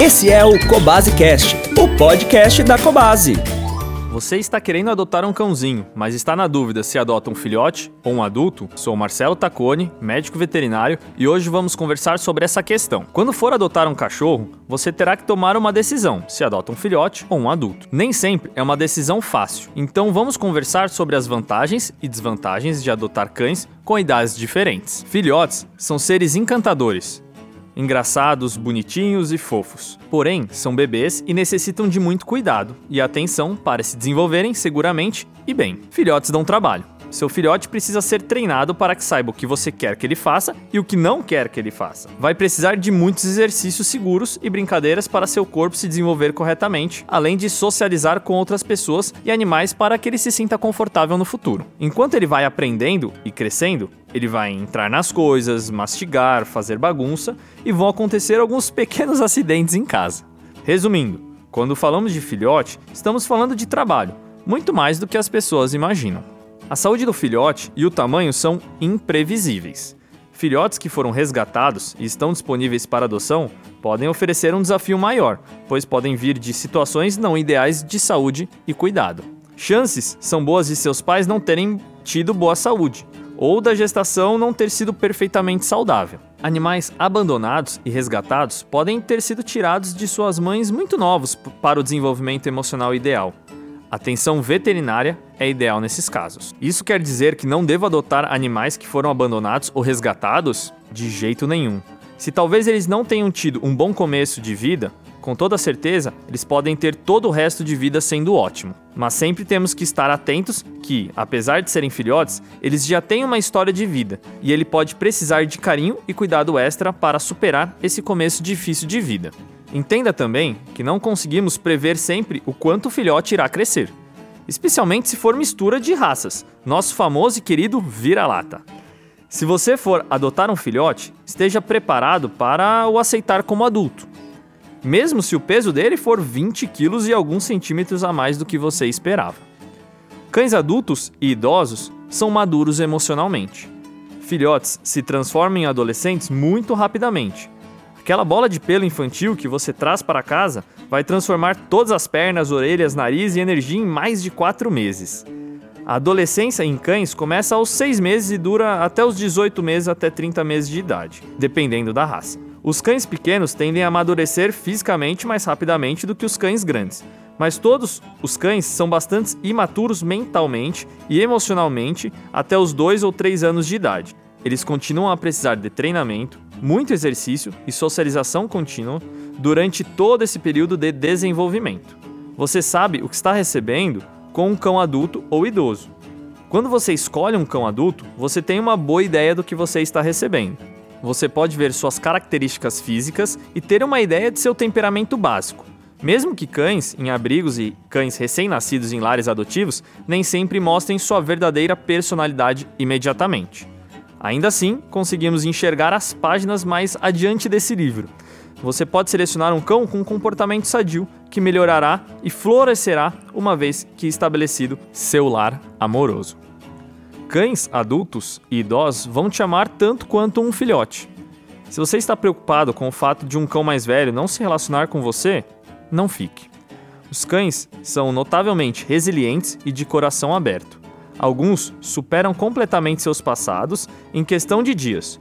Esse é o Cobase Cast, o podcast da Cobase. Você está querendo adotar um cãozinho, mas está na dúvida se adota um filhote ou um adulto? Sou Marcelo Tacone, médico veterinário, e hoje vamos conversar sobre essa questão. Quando for adotar um cachorro, você terá que tomar uma decisão se adota um filhote ou um adulto. Nem sempre é uma decisão fácil, então vamos conversar sobre as vantagens e desvantagens de adotar cães com idades diferentes. Filhotes são seres encantadores, engraçados, bonitinhos e fofos. Porém, são bebês e necessitam de muito cuidado e atenção para se desenvolverem seguramente e bem. Filhotes dão trabalho. Seu filhote precisa ser treinado para que saiba o que você quer que ele faça e o que não quer que ele faça. Vai precisar de muitos exercícios seguros e brincadeiras para seu corpo se desenvolver corretamente, além de socializar com outras pessoas e animais para que ele se sinta confortável no futuro. Enquanto ele vai aprendendo e crescendo, ele vai entrar nas coisas, mastigar, fazer bagunça e vão acontecer alguns pequenos acidentes em casa. Resumindo, quando falamos de filhote, estamos falando de trabalho, muito mais do que as pessoas imaginam. A saúde do filhote e o tamanho são imprevisíveis. Filhotes que foram resgatados e estão disponíveis para adoção podem oferecer um desafio maior, pois podem vir de situações não ideais de saúde e cuidado. Chances são boas de seus pais não terem tido boa saúde, ou da gestação não ter sido perfeitamente saudável. Animais abandonados e resgatados podem ter sido tirados de suas mães muito novos para o desenvolvimento emocional ideal. Atenção veterinária é ideal nesses casos. Isso quer dizer que não devo adotar animais que foram abandonados ou resgatados? De jeito nenhum. Se talvez eles não tenham tido um bom começo de vida, com toda certeza eles podem ter todo o resto de vida sendo ótimo. Mas sempre temos que estar atentos que, apesar de serem filhotes, eles já têm uma história de vida e ele pode precisar de carinho e cuidado extra para superar esse começo difícil de vida. Entenda também que não conseguimos prever sempre o quanto o filhote irá crescer, especialmente se for mistura de raças, nosso famoso e querido vira-lata. Se você for adotar um filhote, esteja preparado para o aceitar como adulto, mesmo se o peso dele for 20 quilos e alguns centímetros a mais do que você esperava. Cães adultos e idosos são maduros emocionalmente. Filhotes se transformam em adolescentes muito rapidamente Aquela bola de pelo infantil que você traz para casa vai transformar todas as pernas, orelhas, nariz e energia em mais de 4 meses. A adolescência em cães começa aos 6 meses e dura até os 18 meses até 30 meses de idade, dependendo da raça. Os cães pequenos tendem a amadurecer fisicamente mais rapidamente do que os cães grandes, mas todos os cães são bastante imaturos mentalmente e emocionalmente até os 2 ou 3 anos de idade. Eles continuam a precisar de treinamento, muito exercício e socialização contínua durante todo esse período de desenvolvimento. Você sabe o que está recebendo com um cão adulto ou idoso. Quando você escolhe um cão adulto, você tem uma boa ideia do que você está recebendo. Você pode ver suas características físicas e ter uma ideia de seu temperamento básico. Mesmo que cães em abrigos e cães recém-nascidos em lares adotivos nem sempre mostrem sua verdadeira personalidade imediatamente. Ainda assim, conseguimos enxergar as páginas mais adiante desse livro. Você pode selecionar um cão com um comportamento sadio que melhorará e florescerá uma vez que estabelecido seu lar amoroso. Cães adultos e idosos vão te amar tanto quanto um filhote. Se você está preocupado com o fato de um cão mais velho não se relacionar com você, não fique. Os cães são notavelmente resilientes e de coração aberto. Alguns superam completamente seus passados em questão de dias.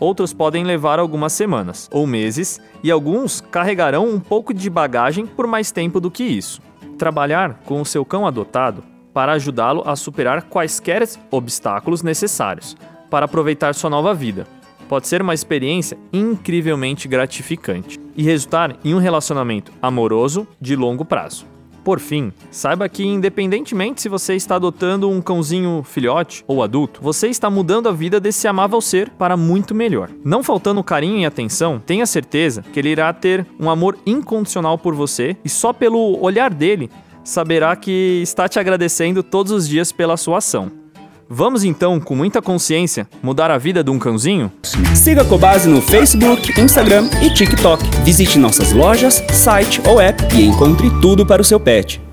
Outros podem levar algumas semanas ou meses, e alguns carregarão um pouco de bagagem por mais tempo do que isso. Trabalhar com o seu cão adotado para ajudá-lo a superar quaisquer obstáculos necessários para aproveitar sua nova vida. Pode ser uma experiência incrivelmente gratificante e resultar em um relacionamento amoroso de longo prazo. Por fim, saiba que independentemente se você está adotando um cãozinho filhote ou adulto, você está mudando a vida desse amável ser para muito melhor. Não faltando carinho e atenção, tenha certeza que ele irá ter um amor incondicional por você e só pelo olhar dele saberá que está te agradecendo todos os dias pela sua ação. Vamos então, com muita consciência, mudar a vida de um cãozinho? Siga a Cobase no Facebook, Instagram e TikTok. Visite nossas lojas, site ou app e encontre tudo para o seu pet.